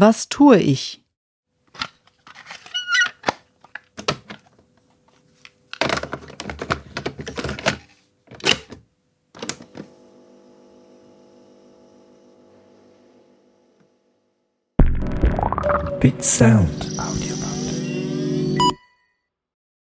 Was tue ich? Bit Sound.